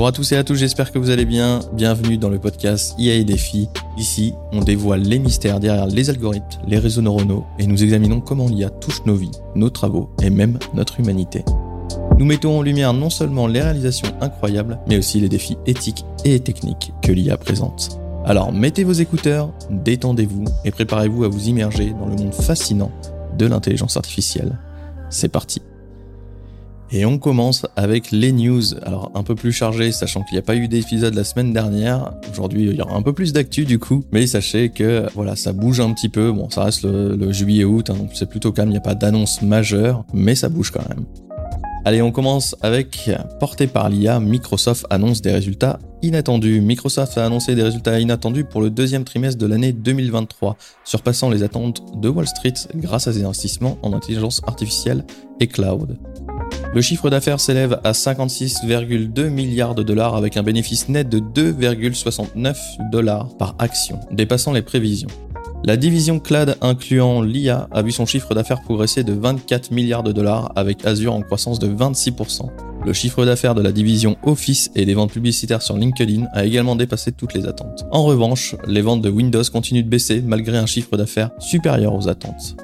Bonjour à tous et à tous, j'espère que vous allez bien. Bienvenue dans le podcast IA et. Ici, on dévoile les mystères derrière les algorithmes, les réseaux neuronaux et nous examinons comment l'IA touche nos vies, nos travaux et même notre humanité. Nous mettons en lumière non seulement les réalisations incroyables, mais aussi les défis éthiques et techniques que l'IA présente. Alors mettez vos écouteurs, détendez-vous et préparez-vous à vous immerger dans le monde fascinant de l'intelligence artificielle. C'est parti. Et on commence avec les news. Alors un peu plus chargé, sachant qu'il n'y a pas eu d'épisode la semaine dernière. Aujourd'hui, il y aura un peu plus d'actu du coup. Mais sachez que voilà, ça bouge un petit peu. Bon, ça reste le, juillet-août, hein, donc c'est plutôt calme. Il n'y a pas d'annonce majeure, mais ça bouge quand même. Allez, on commence avec porté par l'IA, Microsoft annonce des résultats inattendus. Microsoft a annoncé des résultats inattendus pour le deuxième trimestre de l'année 2023, surpassant les attentes de Wall Street grâce à des investissements en intelligence artificielle et cloud. Le chiffre d'affaires s'élève à 56,2 milliards de dollars avec un bénéfice net de 2,69 dollars par action, dépassant les prévisions. La division Cloud incluant l'IA a vu son chiffre d'affaires progresser de 24 milliards de dollars avec Azure en croissance de 26%. Le chiffre d'affaires de la division Office et les ventes publicitaires sur LinkedIn a également dépassé toutes les attentes. En revanche, les ventes de Windows continuent de baisser malgré un chiffre d'affaires supérieur aux attentes.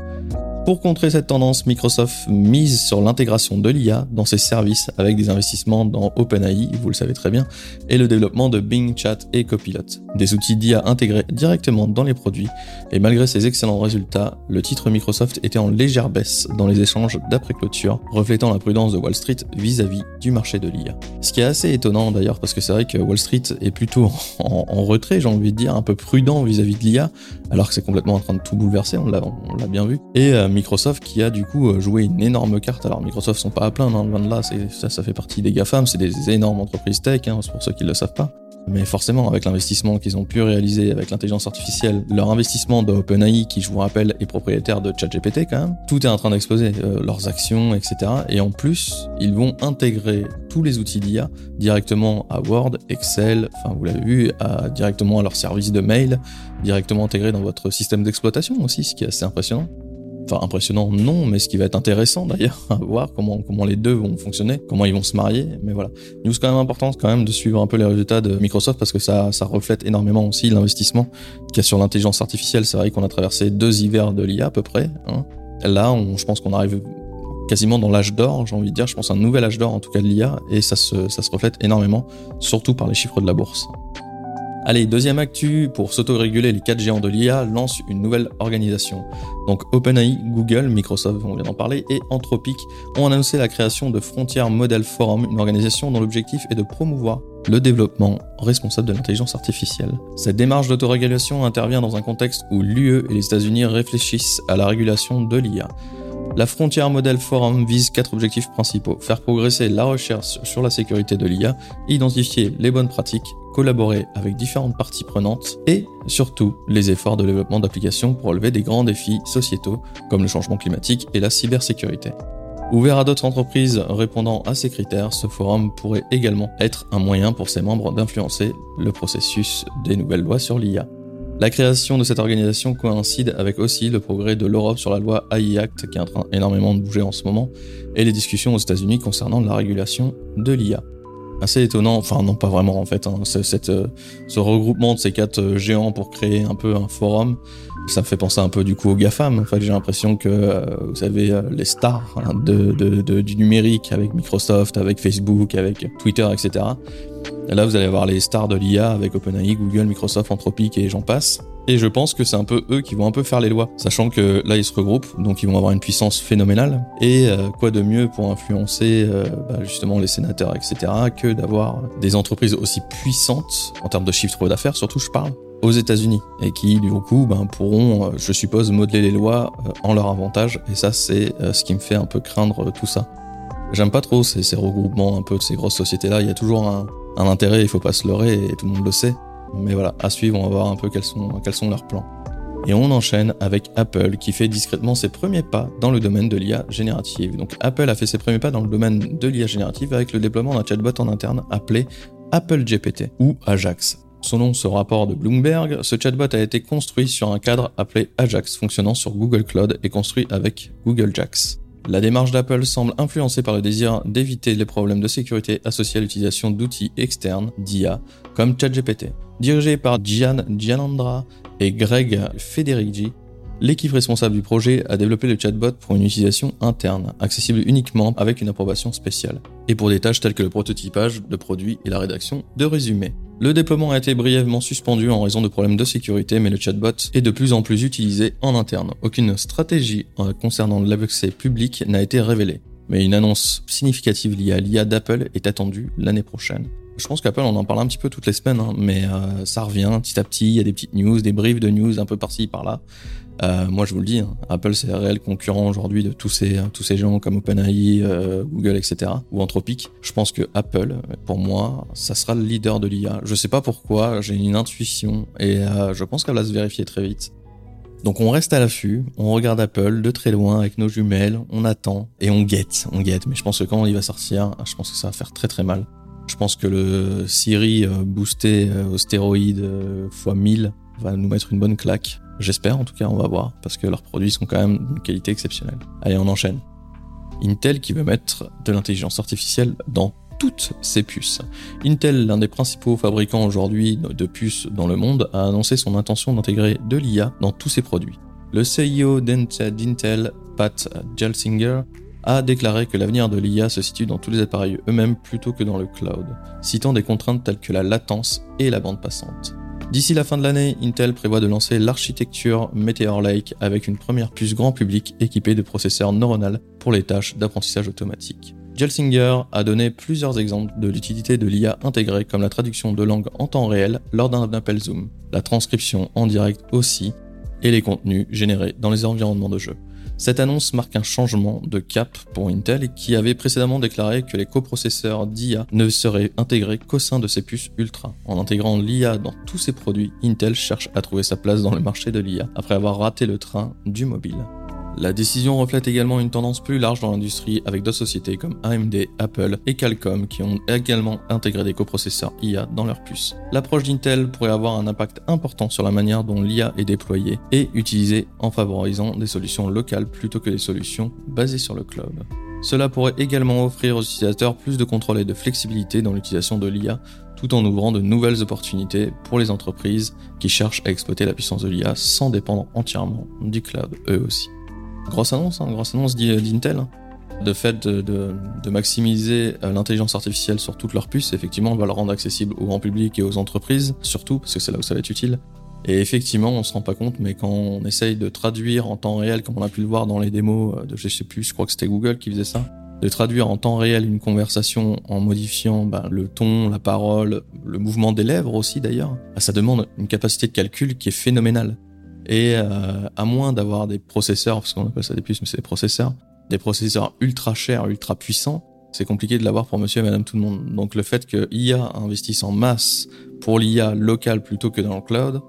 Pour contrer cette tendance, Microsoft mise sur l'intégration de l'IA dans ses services avec des investissements dans OpenAI, vous le savez très bien, et le développement de Bing Chat et Copilot, des outils d'IA intégrés directement dans les produits, et malgré ces excellents résultats, le titre Microsoft était en légère baisse dans les échanges d'après-clôture, reflétant la prudence de Wall Street vis-à-vis du marché de l'IA. Ce qui est assez étonnant d'ailleurs, parce que c'est vrai que Wall Street est plutôt en, retrait, j'ai envie de dire, un peu prudent vis-à-vis de l'IA, alors que c'est complètement en train de tout bouleverser, on l'a bien vu. Euh, Microsoft qui a du coup euh, joué une énorme carte. Alors Microsoft sont pas à plaindre, hein, loin de là, ça, fait partie des GAFAM, c'est des énormes entreprises tech, hein, pour ceux qui ne le savent pas. Mais forcément, avec l'investissement qu'ils ont pu réaliser avec l'intelligence artificielle, leur investissement de OpenAI, qui je vous rappelle est propriétaire de ChatGPT quand même, tout est en train d'exploser, euh, leurs actions, etc. Et en plus, ils vont intégrer tous les outils d'IA directement à Word, Excel, enfin vous l'avez vu, directement à leur service de mail, directement intégré dans votre système d'exploitation aussi, ce qui est assez impressionnant. Enfin, impressionnant, non, mais ce qui va être intéressant d'ailleurs, à voir comment, comment les deux vont fonctionner, comment ils vont se marier, mais voilà. News quand même importante quand même de suivre un peu les résultats de Microsoft parce que ça, ça reflète énormément aussi l'investissement qu'il y a sur l'intelligence artificielle. C'est vrai qu'on a traversé deux hivers de l'IA à peu près. Hein. Là, on, je pense qu'on arrive quasiment dans l'âge d'or, j'ai envie de dire, je pense un nouvel âge d'or en tout cas de l'IA, et ça se, ça se reflète énormément, surtout par les chiffres de la bourse. Allez, deuxième actu, pour s'autoréguler, les quatre géants de l'IA lancent une nouvelle organisation. Donc OpenAI, Google, Microsoft, on vient d'en parler, et Anthropic ont annoncé la création de Frontier Model Forum, une organisation dont l'objectif est de promouvoir le développement responsable de l'intelligence artificielle. Cette démarche d'autorégulation intervient dans un contexte où l'UE et les États-Unis réfléchissent à la régulation de l'IA. La Frontière Model Forum vise quatre objectifs principaux. Faire progresser la recherche sur la sécurité de l'IA, identifier les bonnes pratiques, collaborer avec différentes parties prenantes et surtout les efforts de développement d'applications pour relever des grands défis sociétaux comme le changement climatique et la cybersécurité. Ouvert à d'autres entreprises répondant à ces critères, ce forum pourrait également être un moyen pour ses membres d'influencer le processus des nouvelles lois sur l'IA. La création de cette organisation coïncide avec aussi le progrès de l'Europe sur la loi AI Act qui est en train énormément de bouger en ce moment et les discussions aux États-Unis concernant la régulation de l'IA. Assez étonnant, enfin non pas vraiment en fait, hein, euh, ce regroupement de ces quatre euh, géants pour créer un peu un forum, ça me fait penser un peu du coup aux GAFAM. En j'ai l'impression que euh, vous savez les stars hein, de, de, du numérique avec Microsoft, avec Facebook, avec Twitter, etc là, vous allez avoir les stars de l'IA avec OpenAI, Google, Microsoft, Anthropic et j'en passe. Et je pense que c'est un peu eux qui vont un peu faire les lois, sachant que là ils se regroupent, donc ils vont avoir une puissance phénoménale. Et euh, quoi de mieux pour influencer euh, bah, justement les sénateurs, etc., que d'avoir des entreprises aussi puissantes en termes de chiffre d'affaires, surtout je parle, aux États-Unis, et qui du coup ben, pourront, euh, je suppose, modeler les lois en leur avantage. Et ça, c'est ce qui me fait un peu craindre tout ça. J'aime pas trop ces, regroupements un peu de ces grosses sociétés-là. Il y a toujours un, un intérêt, il faut pas se leurrer et tout le monde le sait. Mais voilà, à suivre, on va voir un peu quels sont, quels sont leurs plans. Et on enchaîne avec Apple qui fait discrètement ses premiers pas dans le domaine de l'IA générative. Donc Apple a fait ses premiers pas dans le domaine de l'IA générative avec le déploiement d'un chatbot en interne appelé Apple GPT ou Ajax. Selon ce rapport de Bloomberg, ce chatbot a été construit sur un cadre appelé Ajax fonctionnant sur Google Cloud et construit avec Google Jax. La démarche d'Apple semble influencée par le désir d'éviter les problèmes de sécurité associés à l'utilisation d'outils externes d'IA comme ChatGPT. Dirigé par Gian Gianandra et Greg Federici, L'équipe responsable du projet a développé le chatbot pour une utilisation interne, accessible uniquement avec une approbation spéciale, et pour des tâches telles que le prototypage de produits et la rédaction de résumés. Le déploiement a été brièvement suspendu en raison de problèmes de sécurité, mais le chatbot est de plus en plus utilisé en interne. Aucune stratégie concernant l'accès public n'a été révélée, mais une annonce significative liée à l'IA d'Apple est attendue l'année prochaine. Je pense qu'Apple, on en parle un petit peu toutes les semaines, hein, mais euh, ça revient petit à petit. Il y a des petites news, des briefs de news un peu par-ci, par-là. Euh, moi, je vous le dis, hein, Apple, c'est un réel concurrent aujourd'hui de tous ces, tous ces gens comme OpenAI, euh, Google, etc. ou Anthropic. Je pense que Apple, pour moi, ça sera le leader de l'IA. Je sais pas pourquoi, j'ai une intuition et je pense qu'elle va se vérifier très vite. Donc on reste à l'affût, on regarde Apple de très loin avec nos jumelles, on attend et on guette, on guette. Mais je pense que quand il va sortir, je pense que ça va faire très très mal. Je pense que le Siri euh, boosté euh, aux stéroïdes euh, x 1000 va nous mettre une bonne claque. J'espère en tout cas, on va voir, parce que leurs produits sont quand même d'une qualité exceptionnelle. Allez, on enchaîne. Intel qui veut mettre de l'intelligence artificielle dans toutes ses puces. Intel, l'un des principaux fabricants aujourd'hui de puces dans le monde, a annoncé son intention d'intégrer de l'IA dans tous ses produits. Le CEO d'Intel, Pat Gelsinger, a déclaré que l'avenir de l'IA se situe dans tous les appareils eux-mêmes plutôt que dans le cloud, citant des contraintes telles que la latence et la bande passante. D'ici la fin de l'année, Intel prévoit de lancer l'architecture Meteor Lake avec une première puce grand public équipée de processeurs neuronaux pour les tâches d'apprentissage automatique. Gelsinger a donné plusieurs exemples de l'utilité de l'IA intégrée comme la traduction de langue en temps réel lors d'un appel Zoom, la transcription en direct aussi, et les contenus générés dans les environnements de jeu. Cette annonce marque un changement de cap pour Intel qui avait précédemment déclaré que les coprocesseurs d'IA ne seraient intégrés qu'au sein de ses puces Ultra. En intégrant l'IA dans tous ses produits, Intel cherche à trouver sa place dans le marché de l'IA après avoir raté le train du mobile. La décision reflète également une tendance plus large dans l'industrie avec d'autres sociétés comme AMD, Apple et Qualcomm qui ont également intégré des coprocesseurs IA dans leurs puces. L'approche d'Intel pourrait avoir un impact important sur la manière dont l'IA est déployée et utilisée en favorisant des solutions locales plutôt que des solutions basées sur le cloud. Cela pourrait également offrir aux utilisateurs plus de contrôle et de flexibilité dans l'utilisation de l'IA tout en ouvrant de nouvelles opportunités pour les entreprises qui cherchent à exploiter la puissance de l'IA sans dépendre entièrement du cloud eux aussi. Grosse annonce, hein, grosse annonce d'Intel. De fait de, maximiser euh, l'intelligence artificielle sur toutes leurs puces, effectivement, on va le rendre accessible au grand public et aux entreprises, surtout, parce que c'est là où ça va être utile. Et effectivement, on se rend pas compte, mais quand on essaye de traduire en temps réel, comme on a pu le voir dans les démos de, je sais plus, je crois que c'était Google qui faisait ça, de traduire en temps réel une conversation en modifiant ben, le ton, la parole, le mouvement des lèvres aussi d'ailleurs, ben, ça demande une capacité de calcul qui est phénoménale. Et euh, à moins d'avoir des processeurs, parce qu'on appelle ça des puces, mais c'est des processeurs, des processeurs ultra chers, ultra puissants, c'est compliqué de l'avoir pour monsieur et madame tout le monde. Donc le fait que IA investisse en masse pour l'IA locale plutôt que dans le cloud,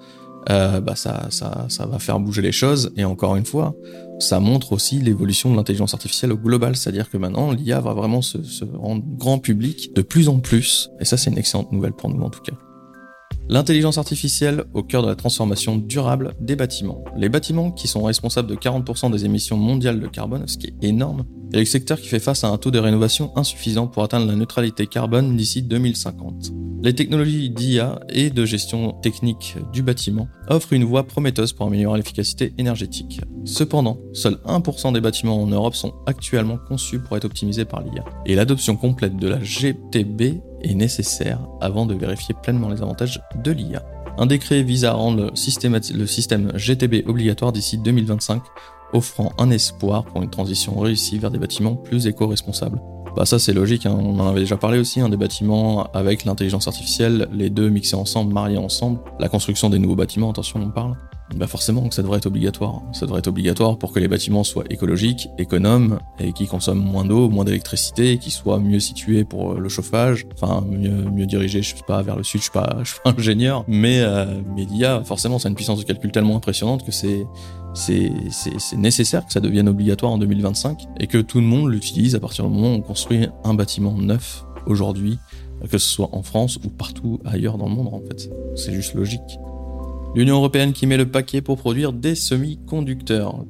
euh, bah ça, ça, ça va faire bouger les choses. Et encore une fois, ça montre aussi l'évolution de l'intelligence artificielle au global. C'est-à-dire que maintenant, l'IA va vraiment se, se rendre grand public de plus en plus. Et ça, c'est une excellente nouvelle pour nous en tout cas. L'intelligence artificielle au cœur de la transformation durable des bâtiments. Les bâtiments qui sont responsables de 40% des émissions mondiales de carbone, ce qui est énorme, et le secteur qui fait face à un taux de rénovation insuffisant pour atteindre la neutralité carbone d'ici 2050. Les technologies d'IA et de gestion technique du bâtiment offrent une voie prometteuse pour améliorer l'efficacité énergétique. Cependant, seul 1% des bâtiments en Europe sont actuellement conçus pour être optimisés par l'IA. Et l'adoption complète de la GTB est nécessaire avant de vérifier pleinement les avantages de l'IA. Un décret vise à rendre le, système GTB obligatoire d'ici 2025, offrant un espoir pour une transition réussie vers des bâtiments plus éco-responsables. Bah ça c'est logique, hein. on en avait déjà parlé aussi, hein, des bâtiments avec l'intelligence artificielle, les deux mixés ensemble, mariés ensemble, la construction des nouveaux bâtiments, attention on parle bah forcément que ça devrait être obligatoire. Ça devrait être obligatoire pour que les bâtiments soient écologiques, économes et qui consomment moins d'eau, moins d'électricité, qui soient mieux situés pour le chauffage, enfin mieux, mieux dirigés, je sais pas, vers le sud, je suis pas, je suis pas ingénieur, mais euh, mais l'IA forcément ça a une puissance de calcul tellement impressionnante que c'est c'est nécessaire que ça devienne obligatoire en 2025 et que tout le monde l'utilise à partir du moment où on construit un bâtiment neuf aujourd'hui, que ce soit en France ou partout ailleurs dans le monde en fait. C'est juste logique. L'Union européenne qui met le paquet pour produire des semi-conducteurs.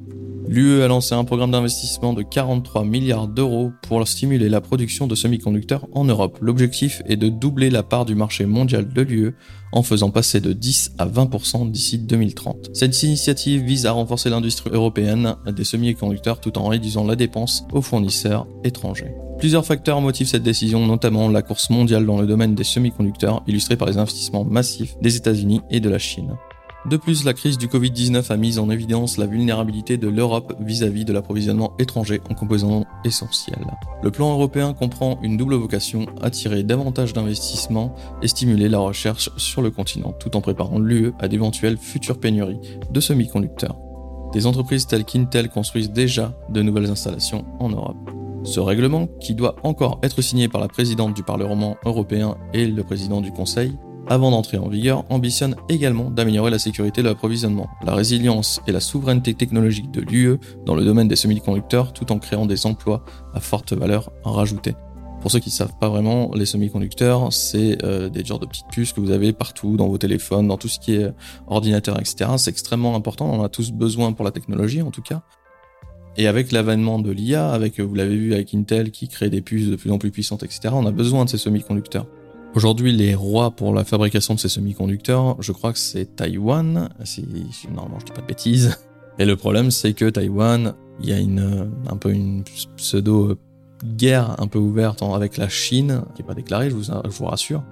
L'UE a lancé un programme d'investissement de 43 milliards d'euros pour stimuler la production de semi-conducteurs en Europe. L'objectif est de doubler la part du marché mondial de l'UE en faisant passer de 10 à 20% d'ici 2030. Cette initiative vise à renforcer l'industrie européenne des semi-conducteurs tout en réduisant la dépense aux fournisseurs étrangers. Plusieurs facteurs motivent cette décision, notamment la course mondiale dans le domaine des semi-conducteurs, illustrée par les investissements massifs des États-Unis et de la Chine. De plus, la crise du Covid-19 a mis en évidence la vulnérabilité de l'Europe vis-à-vis de l'approvisionnement étranger en composants essentiels. Le plan européen comprend une double vocation, attirer davantage d'investissements et stimuler la recherche sur le continent, tout en préparant l'UE à d'éventuelles futures pénuries de semi-conducteurs. Des entreprises telles qu'Intel construisent déjà de nouvelles installations en Europe. Ce règlement, qui doit encore être signé par la présidente du Parlement européen et le président du Conseil, avant d'entrer en vigueur, ambitionne également d'améliorer la sécurité de l'approvisionnement, la résilience et la souveraineté technologique de l'UE dans le domaine des semi-conducteurs tout en créant des emplois à forte valeur rajoutée. Pour ceux qui ne savent pas vraiment, les semi-conducteurs, c'est euh, des genres de petites puces que vous avez partout, dans vos téléphones, dans tout ce qui est ordinateur, etc. C'est extrêmement important, on a tous besoin pour la technologie en tout cas. Et avec l'avènement de l'IA, avec, vous l'avez vu avec Intel qui crée des puces de plus en plus puissantes, etc., on a besoin de ces semi-conducteurs. Aujourd'hui, les rois pour la fabrication de ces semi-conducteurs, je crois que c'est Taïwan, si, normalement je dis pas de bêtises. Et le problème, c'est que Taïwan, il y a une, un peu une pseudo guerre un peu ouverte avec la Chine, qui est pas déclarée, je vous, rassure.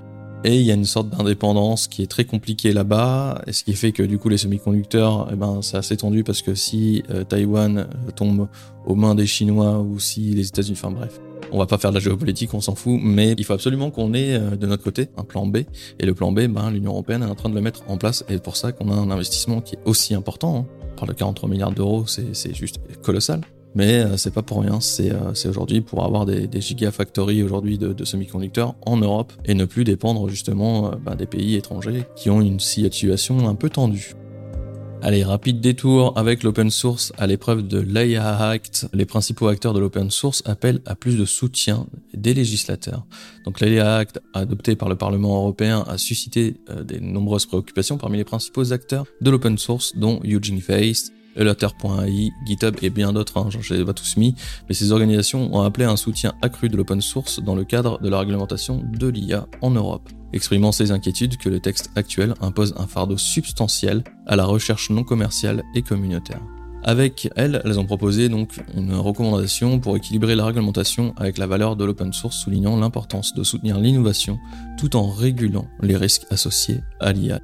Et il y a une sorte d'indépendance qui est très compliquée là-bas, et ce qui fait que du coup les semi-conducteurs, eh ben c'est assez tendu parce que si euh, Taïwan tombe aux mains des Chinois ou si les États-Unis, enfin bref, on va pas faire de la géopolitique, on s'en fout, mais il faut absolument qu'on ait euh, de notre côté un plan B. Et le plan B, ben, l'Union européenne est en train de le mettre en place. Et c'est pour ça qu'on a un investissement qui est aussi important. Hein. On parle de 43 milliards d'euros, c'est juste colossal. Mais euh, c'est pas pour rien, c'est euh, aujourd'hui pour avoir des, gigafactories aujourd'hui de, de semi-conducteurs en Europe et ne plus dépendre justement ben, des pays étrangers qui ont une situation un peu tendue. Allez, rapide détour avec l'open source à l'épreuve de l'AIA Act. Les principaux acteurs de l'open source appellent à plus de soutien des législateurs. Donc l'AIA Act, adopté par le Parlement européen, a suscité euh, des nombreuses préoccupations parmi les principaux acteurs de l'open source, dont Eugene Elutter.ai, GitHub et bien d'autres, hein, je les ai pas tous mis, mais ces organisations ont appelé à un soutien accru de l'open source dans le cadre de la réglementation de l'IA en Europe exprimant ses inquiétudes que le texte actuel impose un fardeau substantiel à la recherche non commerciale et communautaire. Avec elles, elles ont proposé donc une recommandation pour équilibrer la réglementation avec la valeur de l'open source, soulignant l'importance de soutenir l'innovation tout en régulant les risques associés à l'IA.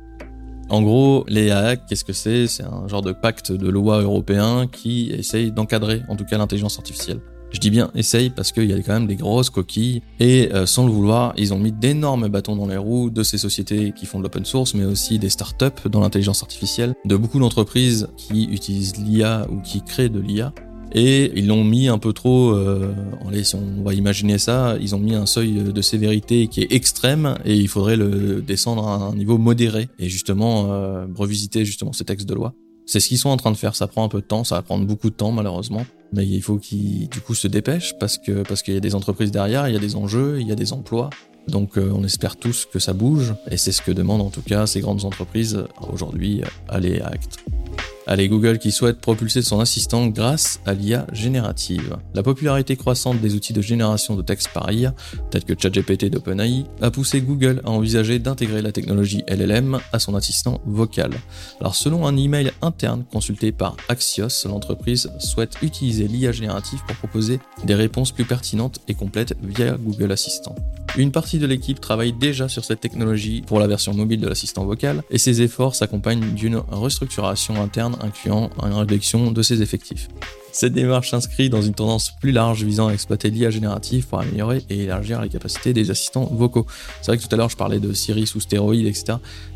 En gros, l'IA, qu'est-ce que c'est? C'est un genre de pacte de loi européen qui essaye d'encadrer en tout cas l'intelligence artificielle. Je dis bien essaye parce qu'il y a quand même des grosses coquilles et euh, sans le vouloir, ils ont mis d'énormes bâtons dans les roues de ces sociétés qui font de l'open source, mais aussi des startups dans l'intelligence artificielle, de beaucoup d'entreprises qui utilisent l'IA ou qui créent de l'IA. Et ils l'ont mis un peu trop, euh, on va imaginer ça, ils ont mis un seuil de sévérité qui est extrême et il faudrait le descendre à un niveau modéré et justement euh, revisiter justement ces textes de loi. C'est ce qu'ils sont en train de faire. Ça prend un peu de temps, ça va prendre beaucoup de temps malheureusement, mais il faut qu'ils du coup se dépêchent parce que parce qu'il y a des entreprises derrière, il y a des enjeux, il y a des emplois. Donc euh, on espère tous que ça bouge et c'est ce que demandent en tout cas ces grandes entreprises aujourd'hui à les actes. Allez, Google qui souhaite propulser son assistant grâce à l'IA générative. La popularité croissante des outils de génération de texte par IA, tels que ChatGPT d'OpenAI, a poussé Google à envisager d'intégrer la technologie LLM à son assistant vocal. Alors selon un email interne consulté par Axios, l'entreprise souhaite utiliser l'IA générative pour proposer des réponses plus pertinentes et complètes via Google Assistant. Une partie de l'équipe travaille déjà sur cette technologie pour la version mobile de l'assistant vocal et ces efforts s'accompagnent d'une restructuration interne incluant une réduction de ses effectifs. Cette démarche s'inscrit dans une tendance plus large visant à exploiter l'IA générative pour améliorer et élargir les capacités des assistants vocaux. C'est vrai que tout à l'heure je parlais de Siri sous stéroïdes, etc.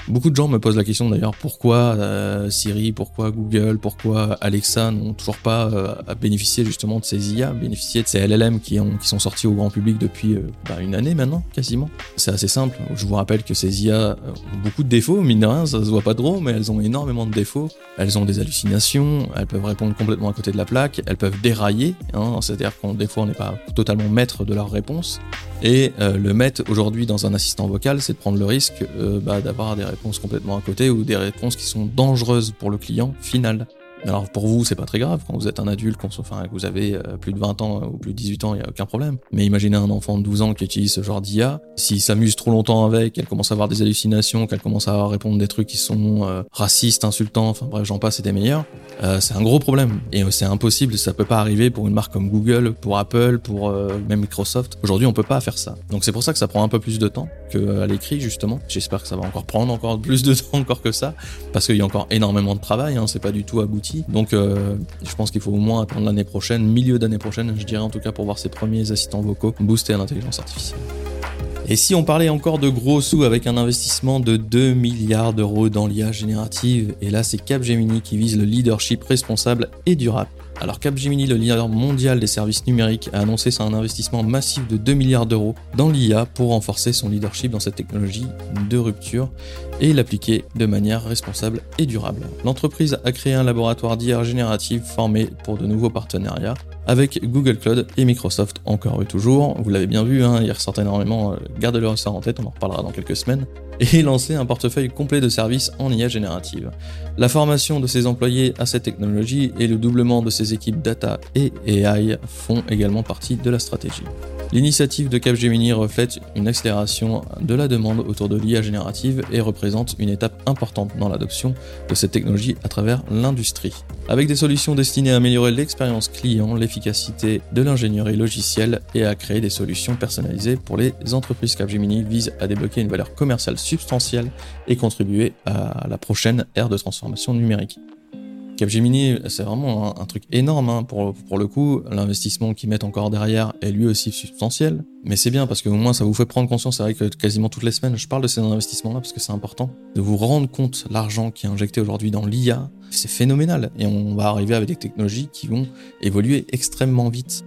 Beaucoup de gens me posent la question d'ailleurs pourquoi euh, Siri, pourquoi Google, pourquoi Alexa n'ont toujours pas euh, bénéficié justement de ces IA, bénéficié de ces LLM qui, ont, qui sont sortis au grand public depuis euh, bah, une année maintenant, quasiment. C'est assez simple. Je vous rappelle que ces IA ont beaucoup de défauts, mine de rien, ça se voit pas trop, mais elles ont énormément de défauts. Elles ont des hallucinations, elles peuvent répondre complètement à côté de la plaque elles peuvent dérailler, hein, c'est-à-dire qu'on des fois on n'est pas totalement maître de leur réponse. Et euh, le maître aujourd'hui dans un assistant vocal, c'est de prendre le risque euh, bah, d'avoir des réponses complètement à côté ou des réponses qui sont dangereuses pour le client final. Alors pour vous, c'est pas très grave quand vous êtes un adulte, enfin que vous avez euh, plus de 20 ans ou plus de 18 ans, il y a aucun problème. Mais imaginez un enfant de 12 ans qui utilise ce genre d'IA, s'il s'amuse trop longtemps avec, qu'elle commence à avoir des hallucinations, qu'elle commence à répondre des trucs qui sont euh, racistes, insultants, enfin bref, j'en passe et des meilleurs, euh, c'est un gros problème et c'est impossible, ça peut pas arriver pour une marque comme Google, pour Apple, pour même Microsoft. Aujourd'hui, on peut pas faire ça. Donc c'est pour ça que ça prend un peu plus de temps qu'à l'écrit justement. J'espère que ça va encore prendre encore plus de temps encore que ça parce qu'il y a encore énormément de travail, hein, c'est pas du tout abouti. Donc euh, je pense qu'il faut au moins attendre l'année prochaine, milieu d'année prochaine, je dirais en tout cas pour voir ces premiers assistants vocaux booster à l'intelligence artificielle. Et si on parlait encore de gros sous avec un investissement de 2 milliards d'euros dans l'IA générative, et là c'est Capgemini qui vise le leadership responsable et durable. Alors Capgemini, le leader mondial des services numériques, a annoncé un investissement massif de 2 milliards d'euros dans l'IA pour renforcer son leadership dans cette technologie de rupture et l'appliquer de manière responsable et durable. L'entreprise a créé un laboratoire d'IA générative formé pour de nouveaux partenariats avec Google Cloud et Microsoft, encore eux toujours. Vous l'avez bien vu, hein, ils ressortent énormément, euh, gardez-le ça en tête, on en reparlera dans quelques semaines. Et lancer un portefeuille complet de services en IA générative. La formation de ses employés à cette technologie et le doublement de ses équipes data et AI font également partie de la stratégie. L'initiative de Capgemini reflète une accélération de la demande autour de l'IA générative et représente une étape importante dans l'adoption de cette technologie à travers l'industrie. Avec des solutions destinées à améliorer l'expérience client, l'efficacité de l'ingénierie logicielle et à créer des solutions personnalisées pour les entreprises, Capgemini vise à débloquer une valeur commerciale substantielle et contribuer à la prochaine ère de transformation numérique. Capgemini, c'est vraiment un, truc énorme hein, pour, pour le coup. L'investissement qu'ils mettent encore derrière est lui aussi substantiel. Mais c'est bien parce qu'au moins ça vous fait prendre conscience. C'est vrai que quasiment toutes les semaines, je parle de ces investissements-là parce que c'est important. De vous rendre compte l'argent qui est injecté aujourd'hui dans l'IA, c'est phénoménal. Et on va arriver avec des technologies qui vont évoluer extrêmement vite.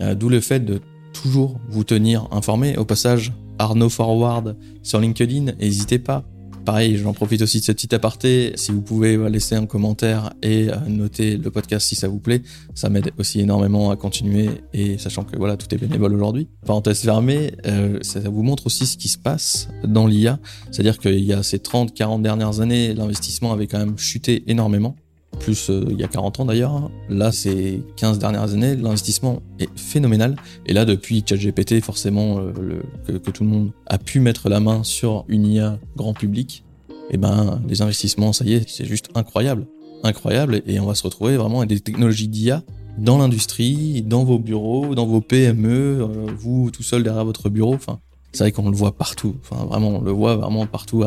Euh, d'où le fait de toujours vous tenir informé. Au passage, Arnaud Forward sur LinkedIn, n'hésitez pas. Pareil, j'en profite aussi de ce petit aparté. Si vous pouvez laisser un commentaire et euh, noter le podcast si ça vous plaît, ça m'aide aussi énormément à continuer. Et sachant que voilà, tout est bénévole aujourd'hui. Parenthèse fermée, euh, ça vous montre aussi ce qui se passe dans l'IA. C'est-à-dire qu'il y a ces 30, 40 dernières années, l'investissement avait quand même chuté énormément plus euh, il y a 40 ans d'ailleurs. Là, ces 15 dernières années, l'investissement est phénoménal. Et là, depuis ChatGPT, forcément, euh, le, que, tout le monde a pu mettre la main sur une IA grand public, eh ben, les investissements, ça y est, c'est juste incroyable. Incroyable. Et on va se retrouver vraiment avec des technologies d'IA dans l'industrie, dans vos bureaux, dans vos PME, euh, vous tout seul derrière votre bureau. Enfin, c'est vrai qu'on le voit partout. Enfin, vraiment, on le voit vraiment partout.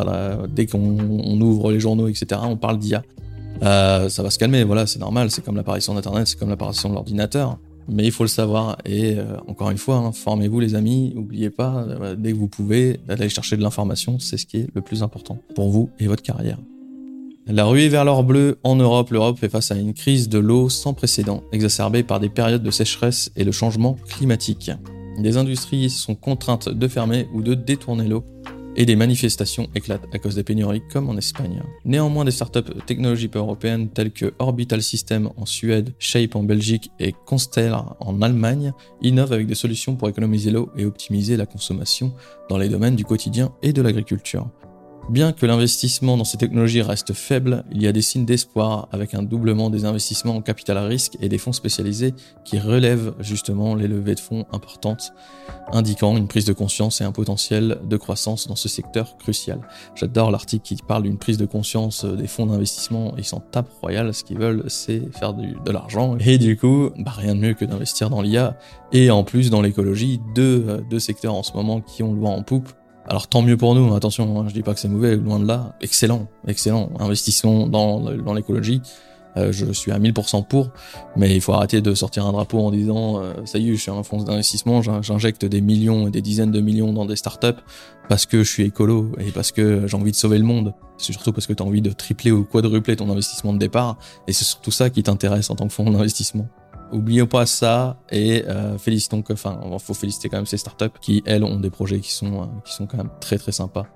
dès qu'on ouvre les journaux, etc., on parle d'IA. Euh, ça va se calmer, voilà, c'est normal, c'est comme l'apparition d'Internet, c'est comme l'apparition de l'ordinateur. Mais il faut le savoir. Et euh, encore une fois, hein, formez-vous les amis, n'oubliez pas, euh, dès que vous pouvez, d'aller chercher de l'information, c'est ce qui est le plus important pour vous et votre carrière. La ruée vers l'or bleu en Europe, l'Europe fait face à une crise de l'eau sans précédent, exacerbée par des périodes de sécheresse et le changement climatique. Des industries sont contraintes de fermer ou de détourner l'eau et des manifestations éclatent à cause des pénuries comme en Espagne. Néanmoins, des startups technologiques européennes telles que Orbital System en Suède, Shape en Belgique et Constellar en Allemagne innovent avec des solutions pour économiser l'eau et optimiser la consommation dans les domaines du quotidien et de l'agriculture. Bien que l'investissement dans ces technologies reste faible, il y a des signes d'espoir avec un doublement des investissements en capital à risque et des fonds spécialisés qui relèvent justement les levées de fonds importantes, indiquant une prise de conscience et un potentiel de croissance dans ce secteur crucial. J'adore l'article qui parle d'une prise de conscience des fonds d'investissement, ils s'en tapent royal, ce qu'ils veulent c'est faire de l'argent et du coup, bah, rien de mieux que d'investir dans l'IA et en plus dans l'écologie, deux, deux secteurs en ce moment qui ont le vent en poupe alors tant mieux pour nous, attention, hein, je dis pas que c'est mauvais, loin de là. Excellent, excellent. Investissons dans, l'écologie. Euh, je suis à 1000% pour, mais il faut arrêter de sortir un drapeau en disant euh, ça y est, je suis un fonds d'investissement, j'injecte des millions et des dizaines de millions dans des startups parce que je suis écolo et parce que j'ai envie de sauver le monde. C'est surtout parce que tu envie de tripler ou quadrupler ton investissement de départ et c'est surtout ça qui t'intéresse en tant que fonds d'investissement. Oublions pas ça et euh, félicitons que, enfin, faut féliciter quand même ces startups qui elles ont des projets qui sont euh, qui sont quand même très très sympas.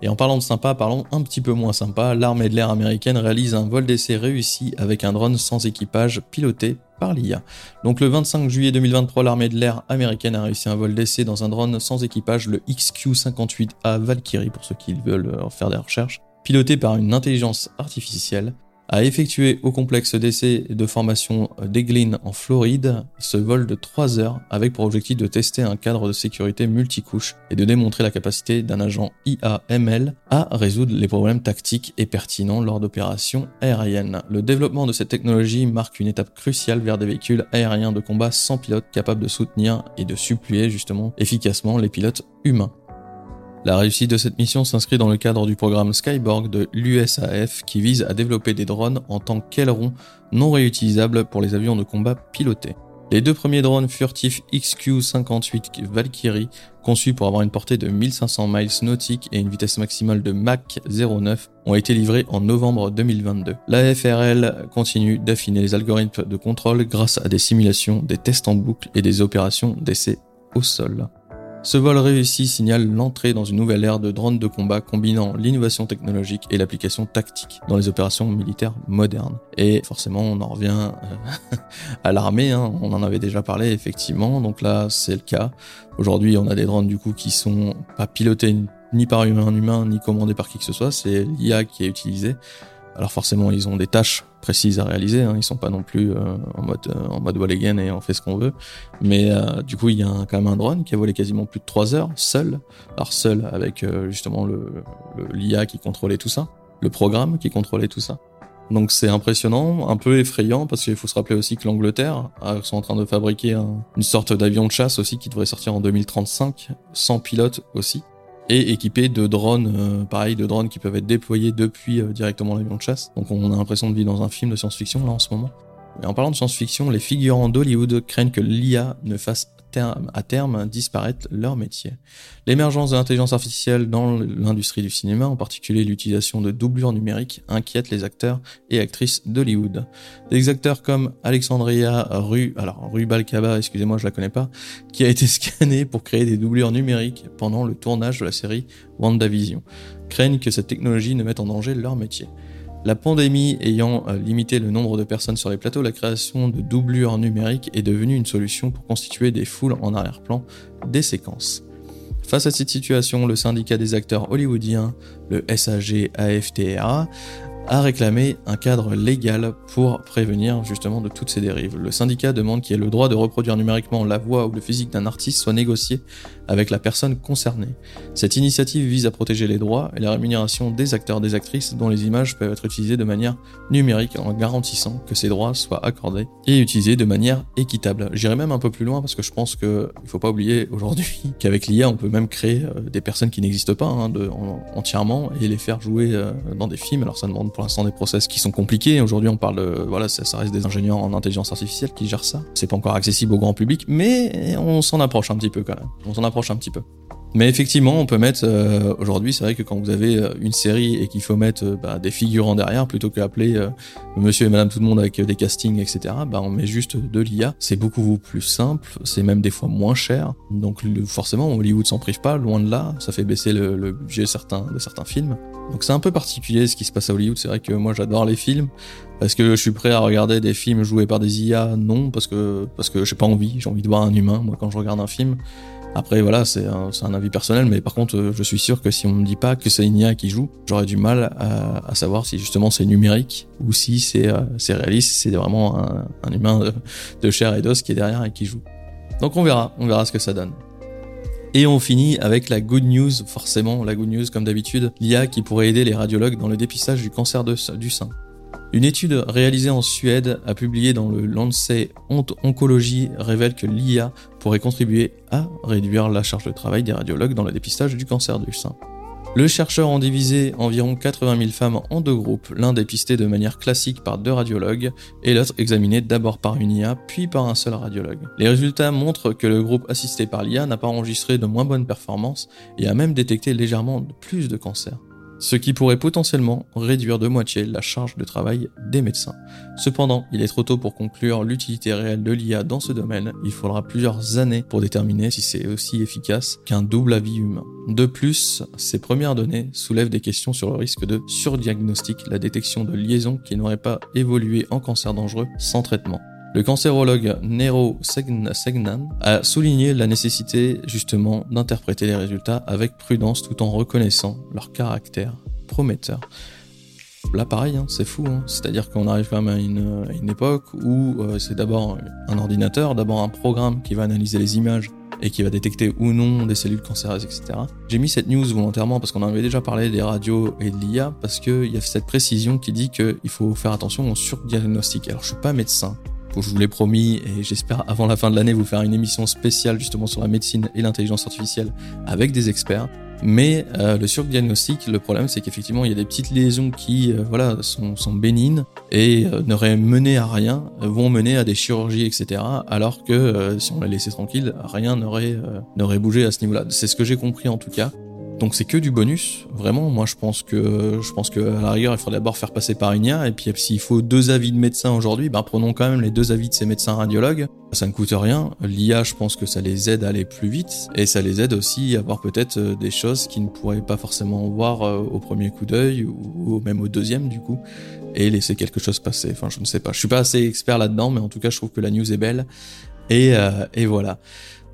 Et en parlant de sympa, parlons un petit peu moins sympa. L'armée de l'air américaine réalise un vol d'essai réussi avec un drone sans équipage piloté par l'IA. Donc le 25 juillet 2023, l'armée de l'air américaine a réussi un vol d'essai dans un drone sans équipage, le XQ-58A Valkyrie pour ceux qui veulent euh, faire des recherches, piloté par une intelligence artificielle a effectué au complexe d'essai de formation d'Eglin en Floride ce vol de 3 heures avec pour objectif de tester un cadre de sécurité multicouche et de démontrer la capacité d'un agent IAML à résoudre les problèmes tactiques et pertinents lors d'opérations aériennes. Le développement de cette technologie marque une étape cruciale vers des véhicules aériens de combat sans pilote capables de soutenir et de suppléer justement efficacement les pilotes humains. La réussite de cette mission s'inscrit dans le cadre du programme Skyborg de l'USAF qui vise à développer des drones en tant qu'ailerons non réutilisables pour les avions de combat pilotés. Les deux premiers drones furtifs XQ-58 Valkyrie, conçus pour avoir une portée de 1500 miles nautiques et une vitesse maximale de Mach 09, ont été livrés en novembre 2022. La FRL continue d'affiner les algorithmes de contrôle grâce à des simulations, des tests en boucle et des opérations d'essai au sol. Ce vol réussi signale l'entrée dans une nouvelle ère de drones de combat combinant l'innovation technologique et l'application tactique dans les opérations militaires modernes. Et forcément, on en revient euh, à l'armée, hein. on en avait déjà parlé effectivement, donc là c'est le cas. Aujourd'hui, on a des drones du coup qui sont pas pilotés ni par un humain ni commandés par qui que ce soit, c'est l'IA qui est utilisée. Alors forcément, ils ont des tâches précises à réaliser. Hein. Ils sont pas non plus euh, en mode euh, en mode wall again et on fait ce qu'on veut. Mais euh, du coup, il y a quand même un drone qui a volé quasiment plus de 3 heures seul. Alors seul avec justement le l'IA qui contrôlait tout ça, le programme qui contrôlait tout ça. Donc c'est impressionnant, un peu effrayant parce qu'il faut se rappeler aussi que l'Angleterre sont en train de fabriquer une sorte d'avion de chasse aussi qui devrait sortir en 2035, sans pilote aussi et équipé de drones, euh, pareil, de drones qui peuvent être déployés depuis euh, directement l'avion de chasse. Donc on a l'impression de vivre dans un film de science-fiction là en ce moment. Et en parlant de science-fiction, les figurants d'Hollywood craignent que l'IA ne fasse à terme disparaître leur métier. L'émergence de l'intelligence artificielle dans l'industrie du cinéma, en particulier l'utilisation de doublures numériques, inquiète les acteurs et actrices d'Hollywood. Des acteurs comme Alexandria Ru, alors Rubalcaba, excusez-moi, je la connais pas, qui a été scanné pour créer des doublures numériques pendant le tournage de la série WandaVision, craignent que cette technologie ne mette en danger leur métier. La pandémie ayant euh, limité le nombre de personnes sur les plateaux, la création de doublures numériques est devenue une solution pour constituer des foules en arrière-plan des séquences. Face à cette situation, le syndicat des acteurs hollywoodiens, le SAG-AFTRA, a réclamé un cadre légal pour prévenir justement de toutes ces dérives. Le syndicat demande qu'il y ait le droit de reproduire numériquement la voix ou le physique d'un artiste soit négocié avec la personne concernée. Cette initiative vise à protéger les droits et la rémunération des acteurs des actrices dont les images peuvent être utilisées de manière numérique en garantissant que ces droits soient accordés et utilisés de manière équitable. J'irai même un peu plus loin parce que je pense qu'il ne faut pas oublier aujourd'hui qu'avec l'IA on peut même créer euh, des personnes qui n'existent pas hein, entièrement et les faire jouer euh, dans des films. Alors ça demande pour l'instant des process qui sont compliqués. Aujourd'hui on parle, voilà, ça, ça reste des ingénieurs en intelligence artificielle qui gèrent ça. C'est pas encore accessible au grand public, mais on s'en approche un petit peu quand même. On s'en approche un petit peu. Mais effectivement, on peut mettre euh, aujourd'hui, c'est vrai que quand vous avez euh, une série et qu'il faut mettre euh, bah, des figurants derrière plutôt qu'appeler Monsieur et Madame tout le monde avec des castings, etc. Bah, on met juste de l'IA. C'est beaucoup plus simple, c'est même des fois moins cher. Donc forcément, Hollywood s'en prive pas, loin de là. Ça fait baisser le, budget certains, de certains films. Donc c'est un peu particulier ce qui se passe à Hollywood. C'est vrai que moi j'adore les films. Est-ce que je suis prêt à regarder des films joués par des IA Non, parce que parce que j'ai pas envie. J'ai envie de voir un humain. Moi, quand je regarde un film, après, voilà, c'est un, avis personnel, mais par contre, euh, je suis sûr que si on me dit pas que c'est une IA qui joue, j'aurais du mal à, savoir si justement c'est numérique ou si c'est euh, réaliste, si c'est vraiment un, un humain de, de, chair et d'os qui est derrière et qui joue. Donc on verra, on verra ce que ça donne. Et on finit avec la good news, forcément, la good news comme d'habitude, l'IA qui pourrait aider les radiologues dans le dépistage du cancer du sein. Une étude réalisée en Suède a publié dans le Lancet Oncologie révèle que l'IA pourrait contribuer à réduire la charge de travail des radiologues dans le dépistage du cancer du sein. Le chercheur en divisé environ 80 000 femmes en deux groupes, l'un dépisté de manière classique par deux radiologues et l'autre examiné d'abord par une IA puis par un seul radiologue. Les résultats montrent que le groupe assisté par l'IA n'a pas enregistré de moins bonnes performances et a même détecté légèrement plus de cancers ce qui pourrait potentiellement réduire de moitié la charge de travail des médecins. Cependant, il est trop tôt pour conclure l'utilité réelle de l'IA dans ce domaine, il faudra plusieurs années pour déterminer si c'est aussi efficace qu'un double avis humain. De plus, ces premières données soulèvent des questions sur le risque de surdiagnostic, la détection de liaisons qui n'auraient pas évolué en cancer dangereux sans traitement. Le cancérologue Nero Segnan a souligné la nécessité justement d'interpréter les résultats avec prudence tout en reconnaissant leur caractère prometteur. là pareil, hein, c'est fou. Hein. C'est-à-dire qu'on arrive quand même à une, époque où euh, c'est d'abord un ordinateur, d'abord un programme qui va analyser les images et qui va détecter ou non des cellules cancéreuses, etc. J'ai mis cette news volontairement parce qu'on en avait déjà parlé des radios et de l'IA, parce qu'il y a cette précision qui dit qu'il faut faire attention au surdiagnostic. Alors je suis pas médecin, je vous l'ai promis et j'espère avant la fin de l'année vous faire une émission spéciale justement sur la médecine et l'intelligence artificielle avec des experts. Mais euh, le surdiagnostic, le problème c'est qu'effectivement il y a des petites lésions qui euh, voilà sont, sont bénignes et euh, n'auraient mené à rien, vont mener à des chirurgies etc. Alors que si on la laissait tranquille, rien n'aurait n'aurait bougé à ce niveau-là. C'est ce que j'ai compris en tout cas. Donc c'est que du bonus. Vraiment, moi je pense que je pense que à la rigueur il faudrait d'abord faire passer par une IA et puis s'il faut deux avis de médecins aujourd'hui, ben prenons quand même les deux avis de ces médecins radiologues. Ça ne coûte rien. L'IA, je pense que ça les aide à aller plus vite et ça les aide aussi à voir peut-être euh, des choses qu'ils ne pourraient pas forcément voir euh, au premier coup d'œil ou même au deuxième du coup et laisser quelque chose passer. Enfin, je ne sais pas. Je suis pas assez expert là-dedans, mais en tout cas, je trouve que la news est belle et, euh, voilà.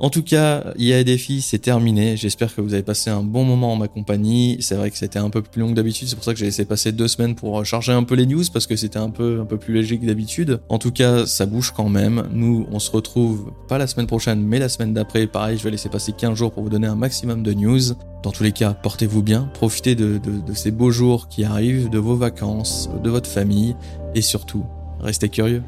En tout cas, IA et défis, c'est terminé. J'espère que vous avez passé un bon moment en ma compagnie. C'est vrai que c'était un peu plus long que d'habitude. C'est pour ça que j'ai laissé passer deux semaines pour charger un peu les news parce que c'était un peu, un peu plus léger que d'habitude. En tout cas, ça bouge quand même. Nous, on se retrouve pas la semaine prochaine, mais la semaine d'après. Pareil, je vais laisser passer 15 jours pour vous donner un maximum de news. Dans tous les cas, portez-vous bien. Profitez de, de, de ces beaux jours qui arrivent, de vos vacances, de votre famille et surtout, restez curieux.